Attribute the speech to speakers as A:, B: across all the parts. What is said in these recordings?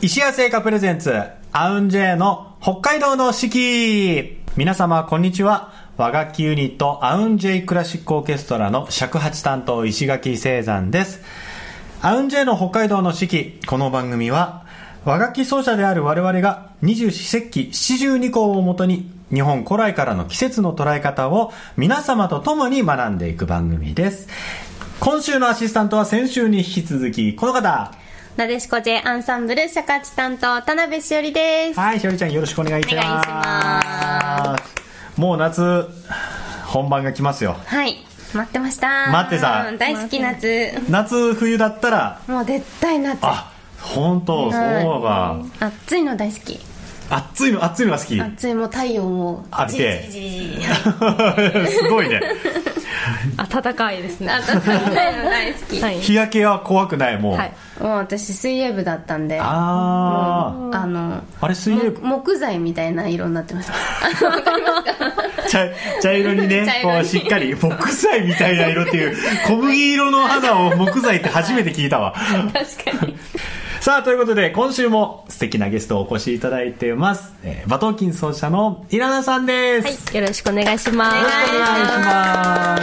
A: 石屋製菓プレゼンツ、アウンジェイの北海道の四季皆様、こんにちは。和楽器ユニット、アウンジェイクラシックオーケストラの尺八担当、石垣聖山です。アウンジェイの北海道の四季、この番組は、和楽器奏者である我々が二十四節気七十二項をもとに、日本古来からの季節の捉え方を皆様と共に学んでいく番組です。今週のアシスタントは先週に引き続き、この方。
B: なでしこ J アンサンブル尺八担当田辺しおりです。
A: はい、しおりちゃんよろしくお願いします。もう夏、本番が来ますよ。
B: はい待ってました。
A: 待ってた
B: 大好き夏。
A: 夏、冬だったら、
B: もう絶対夏。
A: あ、本当、そうか。
B: 暑いの大好き。
A: 暑いの、暑いのが好き。
B: 暑いもう太陽も。
A: 浴びて。すごいね。
C: 暖かいですね。
B: 暖かいの大好き、
C: はい。
A: 日焼けは怖くない、もう。
C: はい。
B: もう私水泳部だったんで。
A: あ
B: あの
A: あ。あれ、水泳？部、
B: 木材みたいな色になってました。わかりますか
A: 茶茶色にね
B: 茶、色に。
A: こうしっかり、木材みたいな色っていう、小麦色の肌を木材って初めて聞いたわ。
B: 確かに
A: さあ、ということで、今週も素敵なゲストをお越しいただいています。えー、バトーキン奏者のイラナさんです。
C: はいよろしくお願いします
A: よろしくお願いしま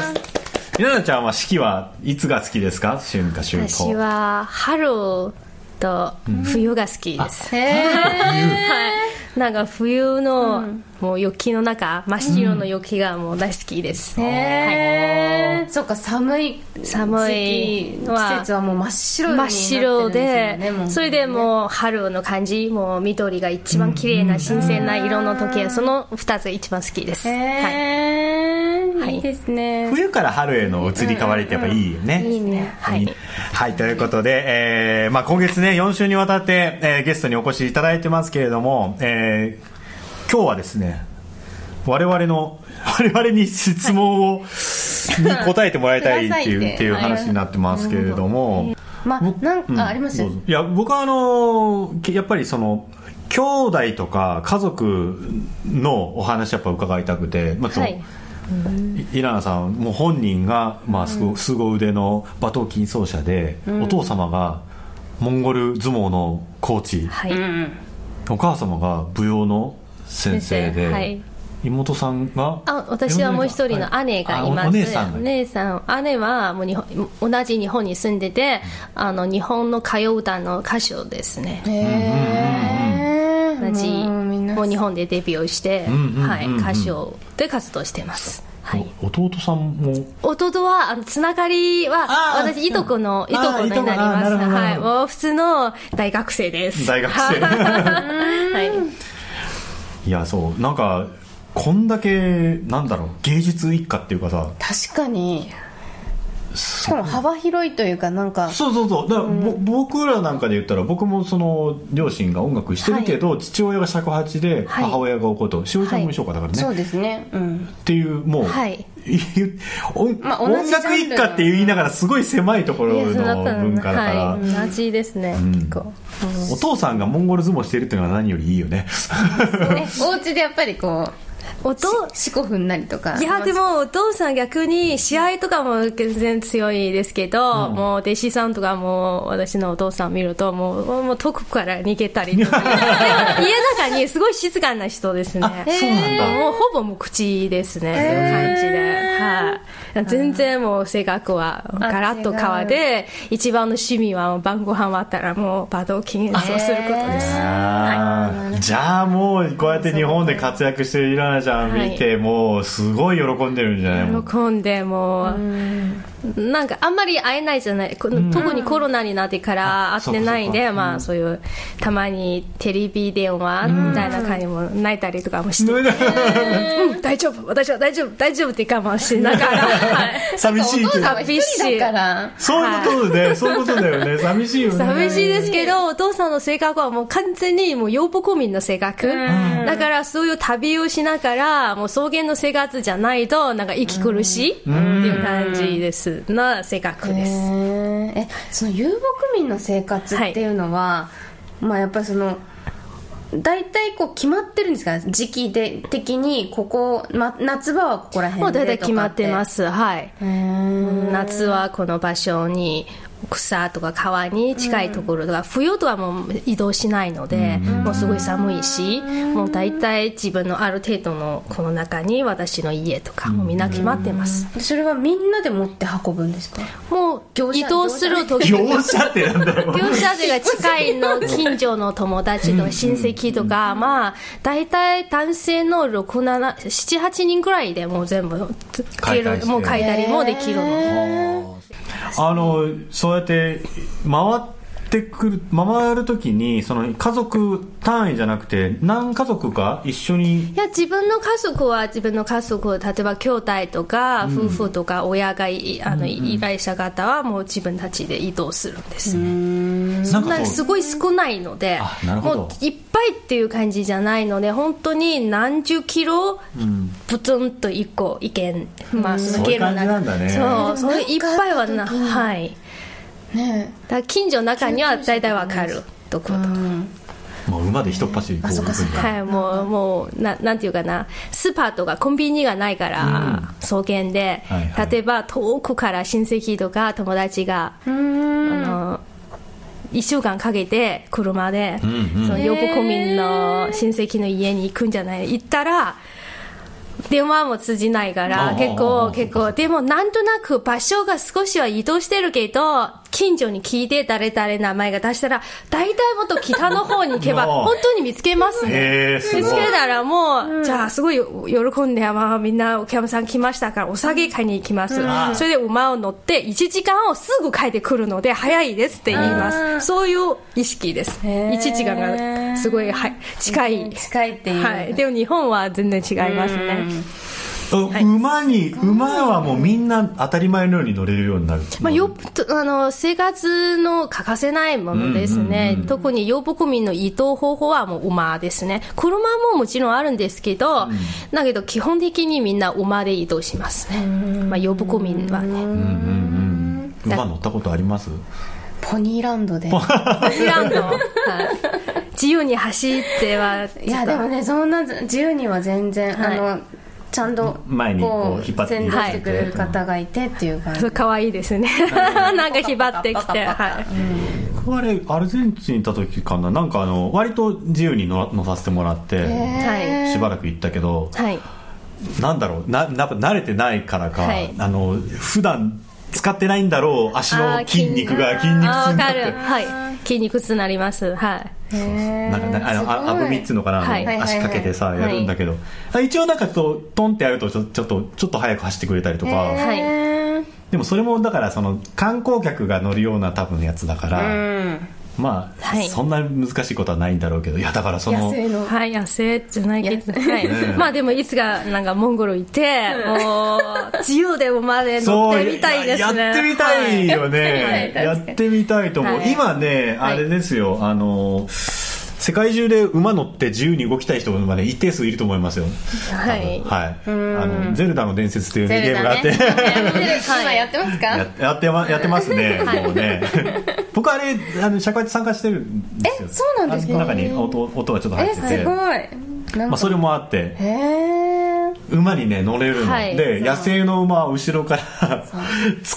A: す。イラナちゃんは四季はいつが好きですか？春夏秋冬。
C: 私は春と冬が好きです、
B: へえ
C: はいなんか冬の、もう雪の中真っ白の雪がもう大好きです、
B: へえそっか寒い
C: 寒いのは
B: 季節はもう真っ白にな
C: 真っ
B: ってる
C: 白
B: んです
C: で
B: よねもう。
C: それでもう春の感じもう緑が一番綺麗な新鮮な色の時はその2つ一番好きです、
B: へ
C: は
B: え、
C: はい
B: い、いですね。
A: 冬から春への移り変わりってやっぱいいよね。
C: い、いいね。はい。
A: はい、ということで、えーまあ、今月ね、4週にわたって、えーゲストにお越しいただいてますけれども、えー今日はですね、我々の、我々に質問を、に答えてもらいたいっていう、
B: って
A: いう話にななってるけれども、
B: ま
A: 僕
B: あなんか、
A: うん
B: あります？
A: どうぞ。いや僕はあのやっぱりその兄弟とか家族のお話やっぱ伺いたくて、まあ
C: はい
A: イラナさんもう本人が、まあ、すご凄腕の馬頭琴奏者で、お父様がモンゴル相撲のコーチ、
C: はい、
B: うん
A: お母様が舞踊の先生で
C: 先生はい。
A: 妹さんが
C: あ私はもう一人の姉がいます、
A: あお姉さん
C: 姉さん姉はもう日本同じ日本に住んでてあの日本の歌謡団の歌手ですね。
B: へえ
C: 同じ
B: もう
C: 日本でデビューして、はい、歌手で活動してます、はい、
A: お弟さんも？
C: 弟はあのつながりは私いとこのいとこになります。はい。もう普通の大学生です。
A: 大学生。
C: はい。
A: いやそう。なんかこんだけなんだろう芸術一家っていうかさ。
B: 確かにしかも幅広いというかなんか
A: そうそうそう。だから、ぼ僕らなんかで言ったら僕もその両親が音楽してるけど、父親が尺八で
C: はい。
A: 母親がお琴しおりちゃんも一緒かだからね、っ
B: そうですね。うん。
A: ていうもう、
C: はい。
B: まあ
A: 音楽一家って言いながらすごい狭いところの文化だから、
C: はい、同じですね、
A: ん。
C: 結構。
A: お父さんがモンゴル相撲してるっていうのは何よりいいよね。
B: ね。お家でやっぱりこう
C: お父
B: 四股踏んだりとか。
C: いやでもお父さん逆に試合とかも全然強いですけど、もう弟子さんとかも私のお父さん見るともうもう遠くから逃げたりとか家の中にすごい静かな人ですね
A: あそうなんだ
C: もうほぼ無口ですね、そういう感じで、はい、全然もう性格はガラッと変わって一番の趣味は晩ご飯終わったらもうバドーキングそうすることです
A: あーじゃあもうこうやって日本で活躍してるイラナちゃん見て、もうすごい喜んでるんじゃない？
C: 喜んでもうなんかあんまり会えないじゃない。こ特にコロナになってから会ってないんで、まあそういうたまにテレビ電話みたいな感じも泣いたりとかもして、うん、大丈夫。私は大丈夫。大丈夫って我慢しながら、はい。
A: 寂しいけど。
B: お父さんは一人だから。
A: そういうことで、ね、そういうことだよね。寂しいよね。
C: 寂しいですけど、お父さんの性格はもう完全にもうヨーポコ民の性格。だからそういう旅をしながら、もう草原の生活じゃないと、なんか息苦しいっていう感じです。な性格です。
B: えその遊牧民の生活っていうのは、まあやっぱりその大体こう決まってるんですか？時期で的にここ、ま、夏場はここら辺で
C: もう大体決まってますす。はい。夏はこの場所に、草とか川に近いところとか、冬とはもう移動しないので、もうすごい寒いし、もう大体自分のある程度のこの中に私の家とかもうみんな決まってます、
B: でそれはみんなで持って運ぶんですか？
C: もう移動する時。
A: 業者ってなんだろう。
C: 業者でが近いの近所の友達とか親戚とか、まあ大体男性の678人ぐらいでもう全部
A: 買いたりして。
C: もう買いたりもできるの。
A: あのそうやって回ってくる回るときにその家族単位じゃなくて何家族か一緒に
C: いや自分の家族は自分の家族例えば兄弟とか夫婦とか親がいあの依頼者方はもう自分たちで移動するんです
A: なん。
C: そんなすごい少ないのでもういっぱいっていう感じじゃないので本当に何十キロプツンと一個いけん、まあその
A: なんだね。
C: そうそういっぱいはなはい
B: ね
C: だ近所の中には大体わかるところとか。
A: うもう馬で一っ走りこう行くんだ
C: はい、もう、もう、ななんていうかな、スーパーとかコンビニがないから、草原で、
A: はいはい。
C: 例えば遠くから親戚とか友達が、あの、1週間かけて車で、
A: んうん。
C: そのヨーコ民の親戚の家に行くんじゃない？行ったら、電話も通じないから、結構、結構、でもなんとなく場所が少しは移動してるけど、近所に聞いて誰々名前が出したら、大体もっと北の方に行けば、本当に見つけますね。見つけたらもう、じゃあすごい喜んで、まあみんなお客さん来ましたからお酒買いに行きます。それで馬を乗って1時間をすぐ帰ってくるので早いですって言います。そういう意識です。
B: へー
C: 1時間がすごいはい近い。
B: 近いっていう、
C: はい。でも日本は全然違いますね。
A: あ馬に馬はもうみんな当たり前のように乗れるようになる。
C: まあ、よとあの生活の欠かせないものですね、特に遊牧民の移動方法はもう馬ですね、車ももちろんあるんですけど、だけど基本的にみんな馬で移動しますね、まあ、遊牧民はね。
A: 馬乗ったことあります？
B: ポニーランドで。
C: イランド、はい、自由に走ってはい
B: やでもねそんな自由には全然、
C: はい。
B: あのちゃんと
A: 前にこう引っ張って
B: くれる方がいてっていう感じ、
C: 可愛いですね。なんか引っ張ってきて、はい、
A: 僕あれアルゼンチン行った時かな。なんかあの割と自由に乗乗させてもらって
C: はい。
A: しばらく行ったけど
C: はい。
A: なんだろう。なな慣れてないからか、
C: はい。
A: あの普段使ってないんだろう。足の筋肉が筋肉。
C: あーわか
A: 痛になって。
C: る。はい。筋肉痛になります。はい
A: なんかねあのあアブミっつうのかな、
C: はい。
A: 足かけてさ、
C: はい
A: やるんだけど、一応なんかとトンってやるとちょちょっとちょっと早く走ってくれたりとか、
C: はい
A: でもそれもだからその観光客が乗るような多分やつだから、まあ、
C: はい。
A: そんな難しいことはないんだろうけどいやだからその
B: 野生の。
C: はい、野生じゃないけど、はい。
A: ね
C: まあでもいつかなんかモンゴル行って、もう自由で馬で乗ってみたいですね。
A: ややってみたいよね、
B: はい。
A: やってみたいと思う、
C: はい。
A: 今ねあれですよ、あの世界中で馬乗って自由に動きたい人まで一定数いると思いますよ。
C: はい。
A: はい。あのゼルダの伝説っていう、ゲームがあって。
B: 今やってますか？
A: ややってまやってますね、
C: はい。
A: もうね。僕あれあの社会で参加してるんですよ。
B: えそうなんですか？
A: 中に音音がちょっと入
B: え
A: ってて。
B: すごい。
A: まあ、それもあって馬にね乗れるの、
C: はい。
A: で野生の馬を後ろから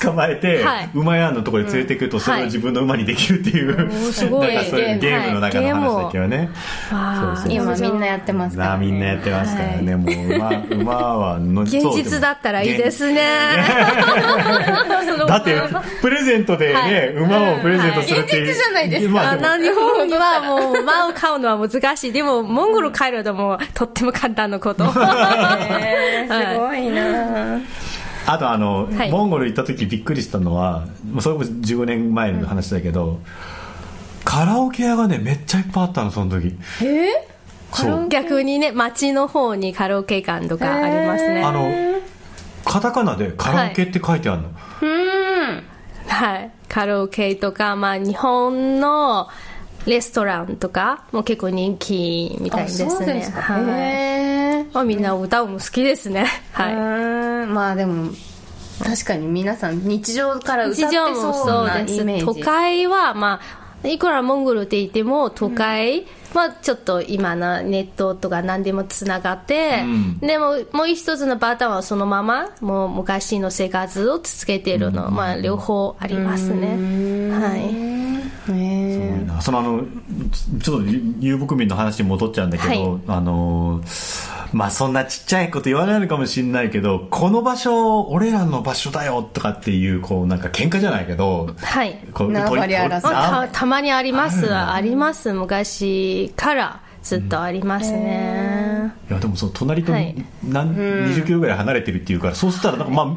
A: 捕まえて、
C: はい。
A: 馬屋のところに連れてくると、それを自分の馬にできるっていう、
C: ーすごい。
A: なんかそういうゲーム。の中の話だけどね、
C: あー
A: そうそう
B: 今みんなやってますから、
A: なあみんなやってますからね、もう馬馬はの
C: 現実だったらいいですね。
A: だってプレゼントでね、
C: はい。
A: 馬をプレゼントするっていう、
B: 現実じゃないですか。
A: まあでも。
C: あな日本はもう馬を飼うのは難しい。でも、モンゴル帰るともうとっても簡単なこと。
B: すごいな。
A: あとあの、
C: はい。
A: モンゴル行った時びっくりしたのはもうそれこそ15年前の話だけど、カラオケ屋がねめっちゃいっぱいあったのその時。
B: え？
A: そう。
C: 逆にね、街の方にカラオケ館とかありますね。
A: あのカタカナでカラオケって書いてあるの、
B: うん。
C: はい。カラオケとか、まあ日本のレストランとかも結構人気みたい
B: あ
C: ですね。
B: そうですか。
C: はい。まあみんな歌うも好きですね。はい。
B: うん。まあでも確かに皆さん日常から歌って
C: 日常も
B: そうなイメージ。
C: 都会はまあいくらモンゴルって言っても都会、まあちょっと今のネットとか何でもつながって、
A: うん。
C: でももう一つのパターンはそのままもう昔の生活を続けているの、まあ両方ありますね、はい。
B: ね
A: そのあのちょっと遊牧民の話に戻っちゃうんだけど、
C: はい。
A: あのまあそんなちっちゃいこと言わないのかもしれないけどこの場所俺らの場所だよとかっていうこうなんか喧嘩じゃないけど
C: はい。
A: こう
B: 縄張り争い
A: と
C: まあ、
A: あ
C: たたまにあります。
A: あ
C: ります。昔からずっとありますね、
A: いやでもその隣と
C: はい。
A: 何、20キロぐらい離れてるっていうからそうしたらなんかまあ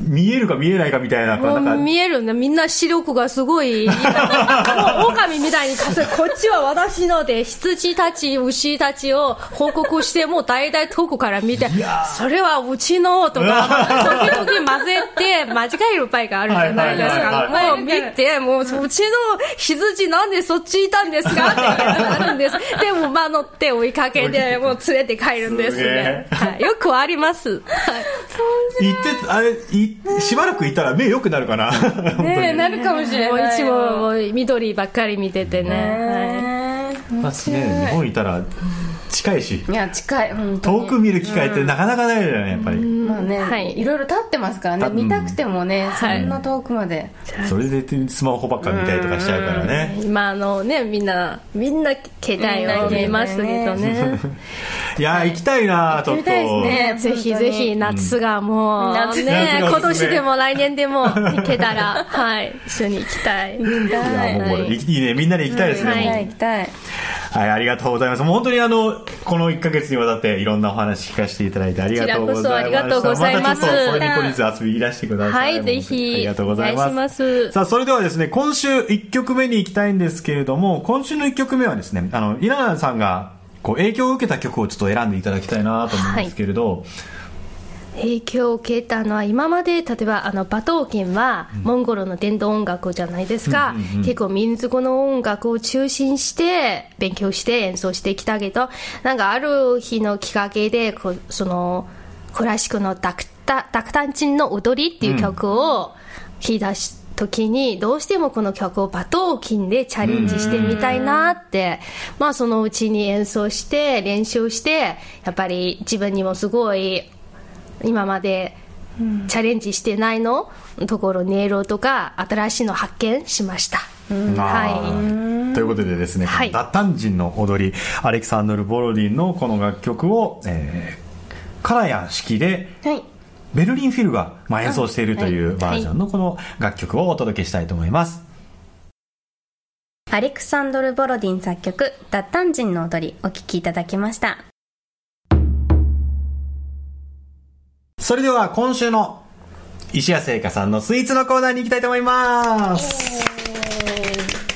A: 見えるか見えないかみたいななんか。
C: 見えるねみんな視力がすごい もう狼みたいにかすこっちは私ので羊たち牛たちを報告してもう大体遠くから見てそれはうちのとか 時々混ぜて間違える場合があるじゃないですか。もう見てもううちの羊なんでそっちいたんですか？ってなるんですでもまあ乗って追いかけてもう連れて帰るんですね、はい、よくあります、はい。
A: 行ってあれいしばらくいたら目良くなるかな。
B: えねえなるかもしれない
C: いつ緑ばっかり見ててね、はい。
A: まあね、日本いたら近いし。
B: いや近い本当に。
A: 遠く見る機会ってなかなかないじゃないやっぱり、
B: まあね、
C: はい。
B: い、ろいろ立ってますからね。
A: た
B: 見たくてもね、
C: はい。
B: そんな遠くまで、
A: それでスマホばっか見たりとかしちゃうからね。
C: 今あのねみんなみんな携帯を見ますけどね
A: いやー行きたいなちょっと。
B: 行ってみたいですね。
C: ぜひぜひ夏がもう、
B: 夏
C: ね。今年でも来年でも行けたらはい一緒に行きたい。
A: いやもう
C: はい
A: いいねみんなで行きたいですね、
B: はい。行きたい
A: はい、ありがとうございます。もう本当にあの、この1ヶ月にわたっていろんなお話聞かせていただいてありがとうございました。
C: こちらこそありがとうございます。
A: またちょっとこれにこにず遊びにいらしてください。
C: はいぜひ
A: ありがとうございます。
C: お願いします。
A: さあ、それではですね、今週1曲目に行きたいんですけれども、今週の1曲目はですね、あの、稲田さんが、こう、影響を受けた曲をちょっと選んでいただきたいなと思うんですけれど、
C: 影響を受けたのは今まで例えばあの馬頭琴はモンゴルの伝統音楽じゃないですか、結構民族の音楽を中心して勉強して演奏してきたけどなんかある日のきっかけでこうそのクラシックのダクタダクタンチンの踊りっていう曲を弾い出し時にどうしてもこの曲を馬頭琴でチャレンジしてみたいなって、まあそのうちに演奏して練習してやっぱり自分にもすごい今までチャレンジしてないのところ音色とか新しいの発見しました、
A: あー。ということでですね、
C: はい。
A: ダッタン人の踊り、アレクサンドル・ボロディンのこの楽曲を、えー、カラヤン式で
B: はい
A: ベルリンフィルが、まあ、演奏しているという
B: はい
A: バージョンのこの楽曲をお届けしたいと思います。
B: アレクサンドル・ボロディン作曲「ダッタン人の踊り」お聴きいただきました
A: それでは今週の石谷製菓さんのスイーツのコーナーに行きたいと思います。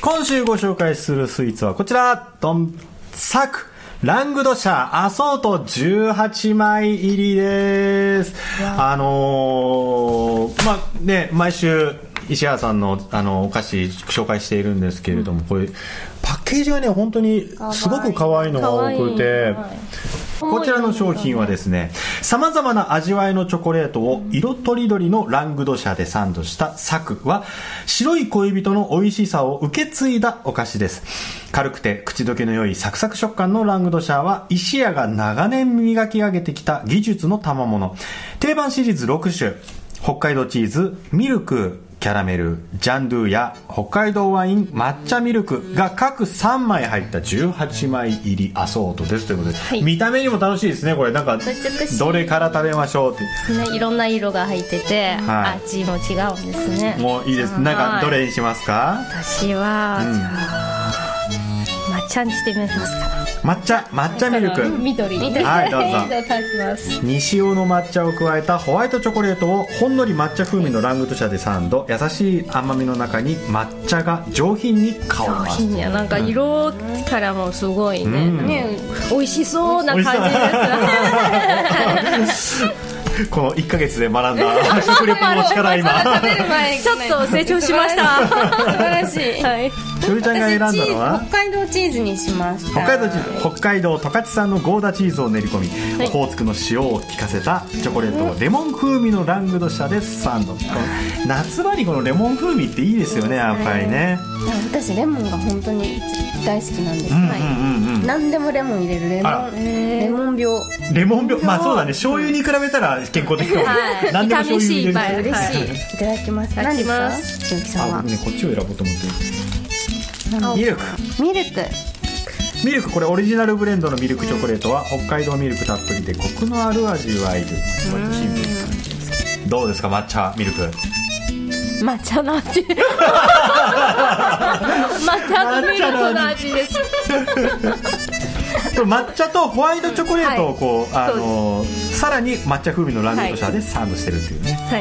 A: 今週ご紹介するスイーツはこちら、ドン、サク、ラングドシャアソート18枚入りです。あのー、まあね、毎週石原さんのあのお菓子紹介しているんですけれども、これパッケージがね本当にすごく可愛いのが多くて。こちらの商品はですね、様々な味わいのチョコレートを色とりどりのラングドシャでサンドしたサクは、白い恋人の美味しさを受け継いだお菓子です。軽くて口どけの良いサクサク食感のラングドシャは、石屋が長年磨き上げてきた技術の賜物。定番シリーズ6種、北海道チーズ、ミルク、キャラメル、ジャンドゥや北海道ワイン、抹茶ミルクが各3枚入った18枚入りアソートです。ということで、
C: い。
A: 見た目にも楽しいですねこれ。なんかどれから食べましょうって。
C: ね、いろんな色が入ってて、
A: はい。
C: 味も違うんですね。
A: もういいです。なんか
C: はい。
A: どれにしますか？
C: 私は、
A: うん
C: 茶にしてみますか？
A: 抹茶抹茶ミルク。
C: 緑。
A: はいどうぞ。
C: いただきます。
A: 西塩の抹茶を加えたホワイトチョコレートをほんのり抹茶風味のラングドシャでサンド。優しい甘みの中に抹茶が上品に香ります
C: いや。なんか色からもすごいね,、
A: うん。
C: ね美味しそうな感じです
A: この1ヶ月で学んだ 食レポの力今。
C: ちょっと成長しました。
B: 素晴らしい。
C: はい。
A: しおりちゃんが選んだのは？
B: 北海道チーズにしました
A: 北海道チーズ。北海道十勝産のゴーダチーズを練り込み、オホーツクの塩を効かせたチョコレートをレモン風味のラングドシャでサンド、夏場にこのレモン風味っていいですよねやっぱりね。
B: 私レモンが本当に大好きなんです、
A: うんうん
B: はい
A: うん。うん
B: 何でもレモン入れる。レモ
A: あ
B: ンレモン病。
A: レモン病？まあそうだね。醤油に比べたら健康的かも、
C: はい。
A: 何でも醤油入れる。
C: いっぱい
B: 嬉
C: はい。
B: しい、い、ただきます。何ですか？千秋さんは
A: こっちを選ぼうと思って。
B: 何
A: ミルク。
B: ミルク。
A: ミルク。これオリジナルブレンドのミルクチョコレートは北海道ミルクたっぷりでコクのある味わいで割とシンプルな感じです。どうですか？抹茶ミルク。
C: 抹茶の味。抹茶とミルクの味です
A: これ抹茶とホワイトチョコレートをこう、
C: はい
A: あのさらに抹茶風味のラングドシャでサンドしてるっていうね、
C: は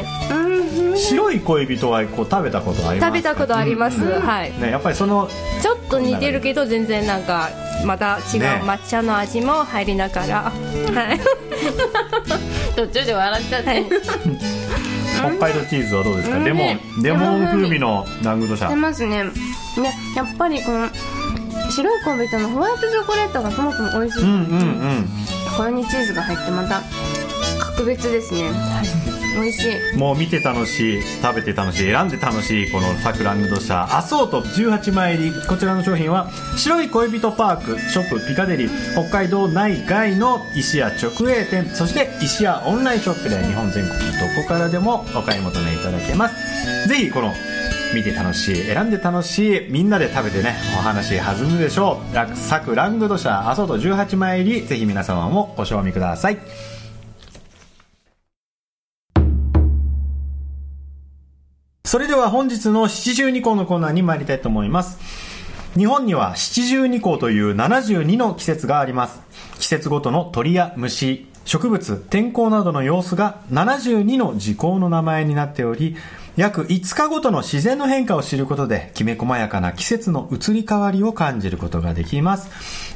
C: い。
A: 白い恋人はこう食べたことありますか？
C: 食べたことあります、はい。
A: ね、やっぱりその
C: ちょっと似てるけど全然なんかまた違う
A: ね。
C: 抹茶の味も入りながら、はい。
B: 途中で笑っちゃって、
A: 北海道チーズはどうですか、
B: うん。
A: レモ
B: ね
A: ンレモン風味のラングドシ
B: 出
A: ャ
B: ますね。ねやっぱりこの白い恋人のホワイトチョコレートがそもそも美味しい、
A: うんうんうん。
B: これにチーズが入ってまた格別ですね、美味しい。
A: もう見て楽しい食べて楽しい選んで楽しいこのサクラングドシャアソート18枚入り。こちらの商品は白い恋人パークショップピカデリー。北海道内外の石屋直営店。そして石屋オンラインショップで日本全国どこからでもお買い求めいただけます。ぜひこの見て楽しい選んで楽しいみんなで食べてねお話弾むでしょうラクサクラングドシャアソート18枚入りぜひ皆様もご賞味くださいそれでは本日の七十二項のコーナーに参りたいと思います。日本には七十二項という72の季節があります。季節ごとの鳥や虫、植物、天候などの様子が72の時効の名前になっており、約5日ごとの自然の変化を知ることで、きめ細やかな季節の移り変わりを感じることができます。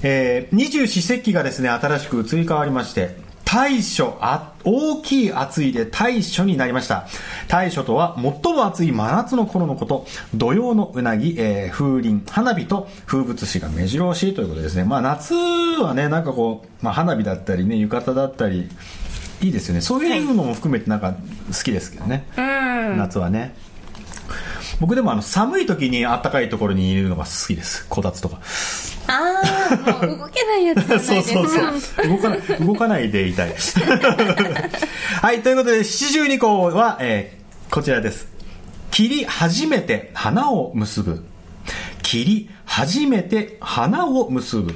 A: え、二十四節気がですね、新しく移り変わりまして、大暑あ大きい暑いで大暑になりました。大暑とは最も暑い真夏の頃のこと。土曜のうなぎ、えー風鈴花火と風物詩が目白押しということですね。まあ夏はねなんかこう、まあ、花火だったりね浴衣だったりいいですよね。そういうのも含めてなんか好きですけどね、
B: うん。
A: 夏はね僕でもあの寒い時に暖かいところにいるのが好きですこたつとか
B: ああ動けないやつじゃない
A: そう
B: ですか
A: そうそう。動かない、動かないでいたい。はい、ということで、七十二項は、えーこちらです。切り初めて花を結ぶ。切り初めて花を結ぶ。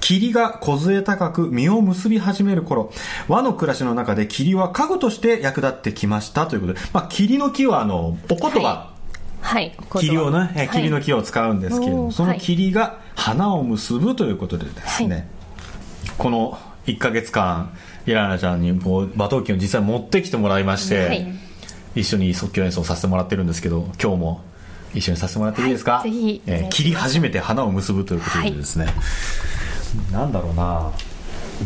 A: 霧が梢高く実を結び始める頃、和の暮らしの中で霧は家具として役立ってきましたということで、まあ、霧の木はあの、お言葉、
C: はい。
A: 霧をね、えー霧の
C: はい
A: 木を使うんですけれども、その霧が花を結ぶということでですね、
C: はい。
A: この1ヶ月間イラナちゃんにこう馬頭琴を実際持ってきてもらいまして、
C: はい。
A: 一緒に即興演奏させてもらってるんですけど今日も一緒にさせてもらっていいですか、
C: はいぜひ。
A: えー切り始めて花を結ぶということでですね、なんだろうな。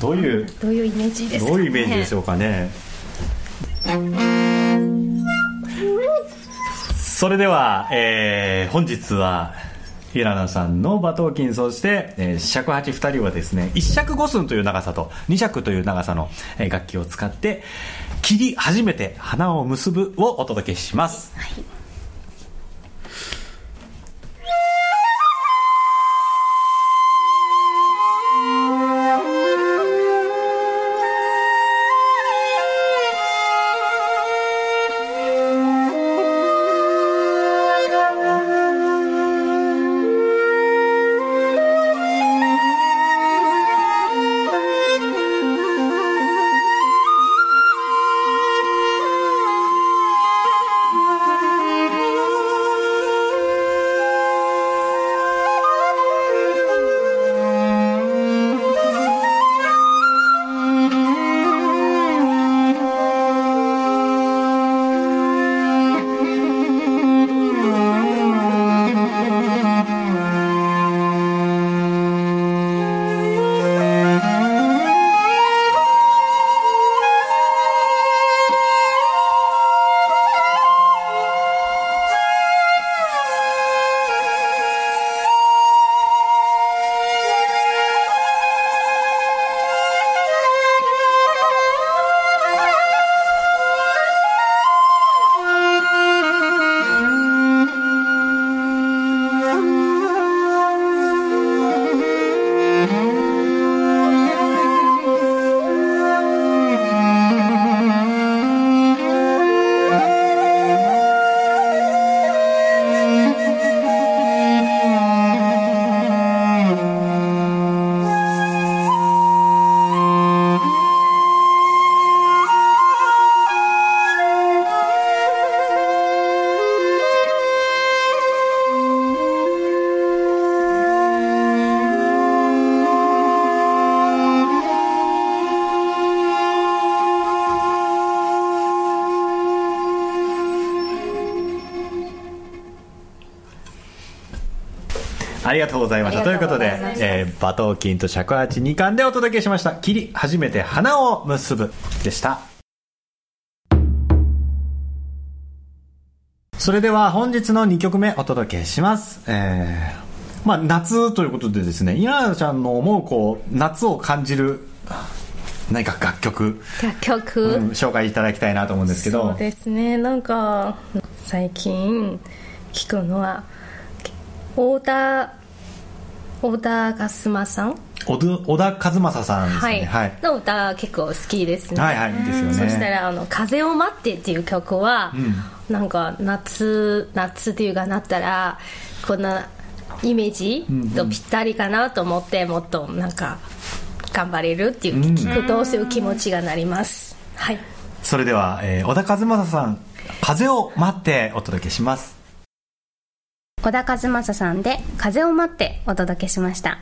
A: どういう
C: どういうイメージですか、ね、
A: どういうイメージでしょうかね。それでは、えー本日は平野さんの馬頭琴そして、えー尺八2人はですね1尺5寸という長さと2尺という長さの、えー楽器を使って切り初めて花を結ぶをお届けします、「りがとうございました。ということで、えー、馬頭琴と尺八2巻でお届けしました「霧初めて花を結ぶ」でした。それでは本日の2曲目お届けします。えー、まあ夏ということでですね稲ちゃんの思うこう夏を感じる何か楽曲。
C: 楽曲、
A: うん、紹介いただきたいなと思うんですけど。
C: そうですね。なんか最近聞くのは太田小田和正さん？
A: 小田和正さんですね、はい、
C: はい、の歌結構好きですね。
A: はいはいですよね。
C: そしたらあの「風を待って」っていう曲は、うん、なんか夏夏っていうかなったらこんなイメージとぴったりかなと思って、もっとなんか頑張れるっていう聞くとそういう気持ちがなります、はい。
A: それでは、えー、小田和正さん「風を待って」お届けします
B: 小田和正さんで「風を待って」お届けしました。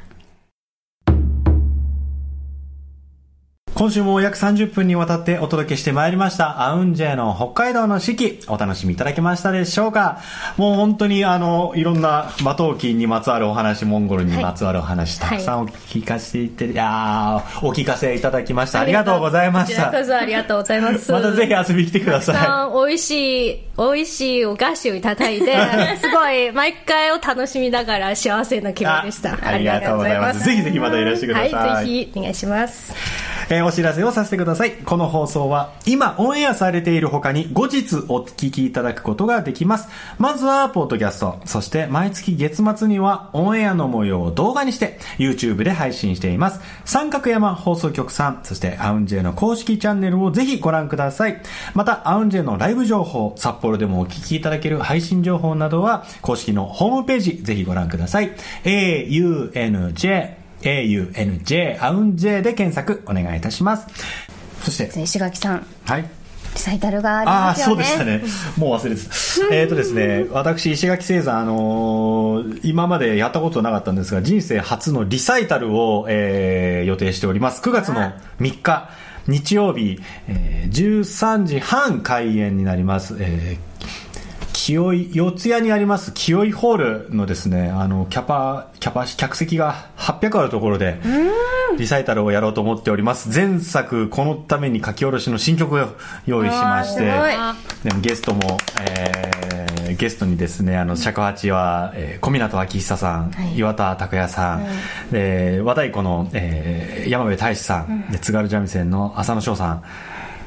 A: 今週も約30分にわたってお届けしてまいりました。アウンジェの北海道の四季。お楽しみいただけましたでしょうか？もう本当にあのいろんな馬頭琴にまつわるお話モンゴルにまつわるお話、はい、たくさんお聞かせていて、はい、いやお聞かせいただきました。ありがとうございました
C: ありがとうございます。
A: またぜひ遊びに来てくださ
C: い。美味しい美味しいお菓子をいただいて すごい毎回を楽しみながら幸せな気分でした。
A: ありがとうございます。ぜひぜひまたいらしてください、
C: はい、ぜひお願いします
A: えー、お知らせをさせてください。この放送は今オンエアされている他に後日お聞きいただくことができます。まずはポッドキャスト、そして毎月月末にはオンエアの模様を動画にして YouTube で配信しています。三角山放送局さん、そしてアウンジェの公式チャンネルをぜひご覧ください。またアウンジェのライブ情報、札幌でもお聞きいただける配信情報などは公式のホームページぜひご覧ください。AUNJ AUNJ、アウン J で検索お願いいたします。そして、
B: 石垣さん。
A: はい。
B: リサイタルがありますよね。あ
A: そうでしたね。もう忘れてた。えっとですね、私、石垣聖山、あのー、今までやったことなかったんですが、人生初のリサイタルを、えー、予定しております。9月の3日、日曜日、えー、13時半開演になります。えー清井、四谷にあります清井ホールのですね、あの、キャパ、キャパ、客席が800あるところで、リサイタルをやろうと思っております。前作、このために書き下ろしの新曲を用意しまして、でもゲストも、えー、ゲストにですね、あの、尺八は、えー、小湊明久さん、はい、岩田拓也さん、で、和太鼓の、えー、山部大志さん、で津軽三味線の浅野翔さん、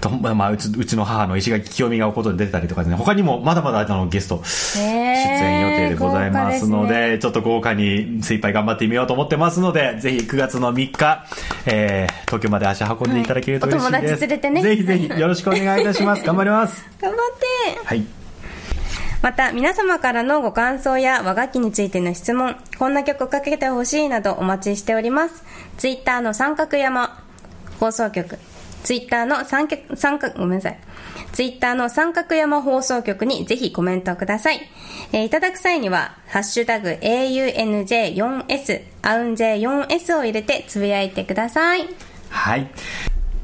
A: と、まあ、うちうちの母の石垣清美がおことで出てたりとかね、他にもまだまだあのゲスト出演予定でございますので、ね、ちょっと豪華に精一杯頑張ってみようと思ってますので、ぜひ9月の3日、えー、東京まで足運んでいただけると嬉しいです。はい、お友達連れてね。ぜひぜひよろしくお願いいたします。頑張ります。
B: 頑張って。
A: はい。
B: また、皆様からのご感想や和楽器についての質問、こんな曲をかけてほしいなどお待ちしております。ツイッターの三角山放送局、ツイッターの三角、三角、ごめんなさい。ツイッターの三角山放送局にぜひコメントください。えー、いただく際には、ハッシュタグ AUNJ4S、アウン J4S を入れてつぶやいてください。
A: はい。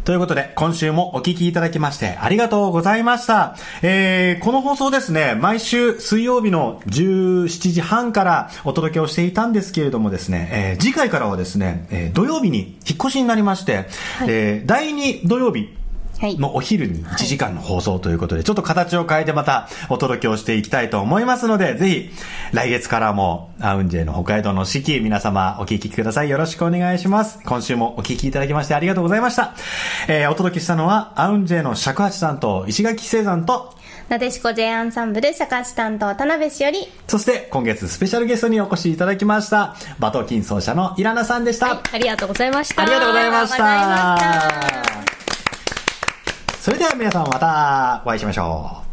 A: ということで、今週もお聞きいただきましてありがとうございました。えー、この放送ですね、毎週水曜日の17時半からお届けをしていたんですけれどもですね、えー、次回からはですね、えー、土曜日に引っ越しになりまして、はい、えー、第2土曜日、のお昼に1時間の放送ということで、ちょっと形を変えてまたお届けをしていきたいと思いますので、ぜひ来月からもアウンジェの北海道の四季皆様お聞きください。よろしくお願いします。今週もお聞きいただきましてありがとうございました。えー、お届けしたのはアウンジェの尺八担当石垣聖山と
B: なでしこ J アンサンブル尺八担当田辺しおり
A: そして今月スペシャルゲストにお越しいただきましたバトキン奏者のイラナさんでした、はい、
C: ありがとうございました。
A: ありがとうございましたそれでは皆さんまたお会いしましょう。